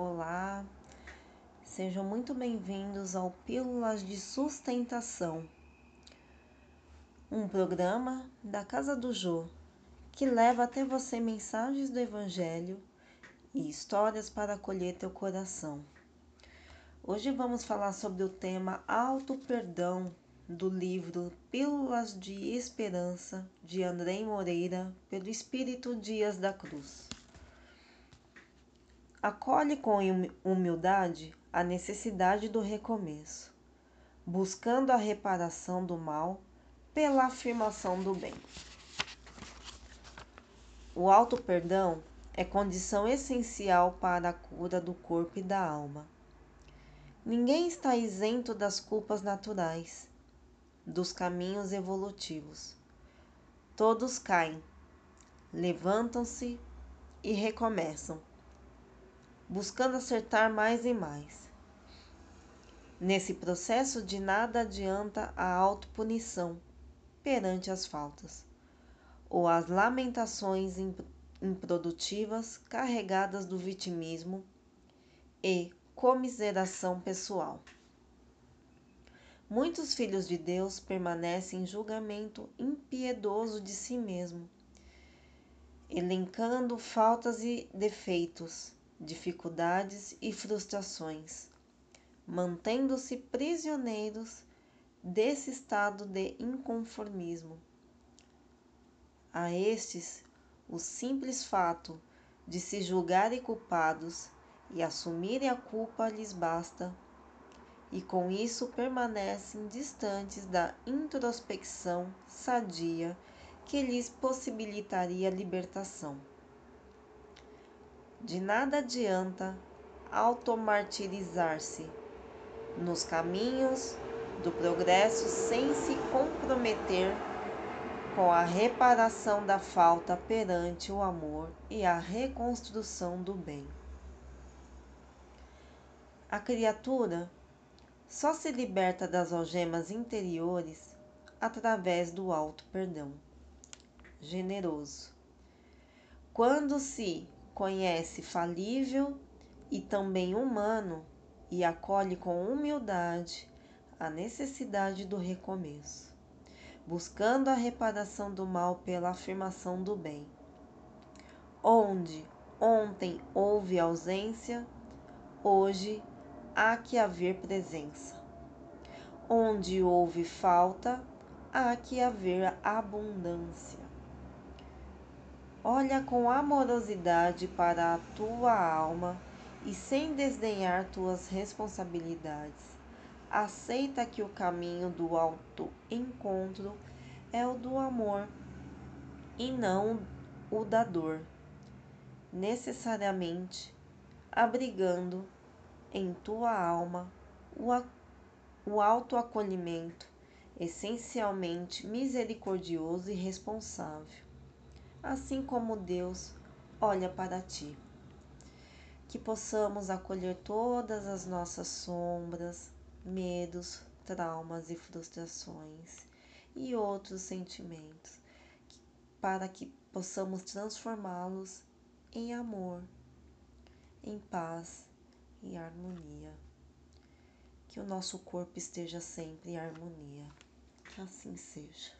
Olá, sejam muito bem-vindos ao Pílulas de Sustentação, um programa da Casa do Jô que leva até você mensagens do Evangelho e histórias para acolher teu coração. Hoje vamos falar sobre o tema Auto Perdão do livro Pílulas de Esperança de André Moreira, pelo Espírito Dias da Cruz acolhe com humildade a necessidade do recomeço, buscando a reparação do mal pela afirmação do bem. O auto-perdão é condição essencial para a cura do corpo e da alma. Ninguém está isento das culpas naturais, dos caminhos evolutivos. Todos caem, levantam-se e recomeçam buscando acertar mais e mais. Nesse processo, de nada adianta a autopunição perante as faltas, ou as lamentações improdutivas carregadas do vitimismo e comiseração pessoal. Muitos filhos de Deus permanecem em julgamento impiedoso de si mesmo, elencando faltas e defeitos dificuldades e frustrações, mantendo-se prisioneiros desse estado de inconformismo. A estes, o simples fato de se julgarem culpados e assumirem a culpa lhes basta, e com isso permanecem distantes da introspecção sadia que lhes possibilitaria a libertação. De nada adianta automartirizar-se nos caminhos do progresso sem se comprometer com a reparação da falta perante o amor e a reconstrução do bem. A criatura só se liberta das algemas interiores através do alto perdão generoso. Quando se conhece falível e também humano e acolhe com humildade a necessidade do recomeço, buscando a reparação do mal pela afirmação do bem. Onde ontem houve ausência, hoje há que haver presença. Onde houve falta, há que haver abundância. Olha com amorosidade para a tua alma e sem desdenhar tuas responsabilidades. Aceita que o caminho do alto encontro é o do amor e não o da dor, necessariamente abrigando em tua alma o, o autoacolhimento, essencialmente misericordioso e responsável assim como Deus olha para ti. Que possamos acolher todas as nossas sombras, medos, traumas e frustrações e outros sentimentos, para que possamos transformá-los em amor, em paz e harmonia. Que o nosso corpo esteja sempre em harmonia. Que assim seja.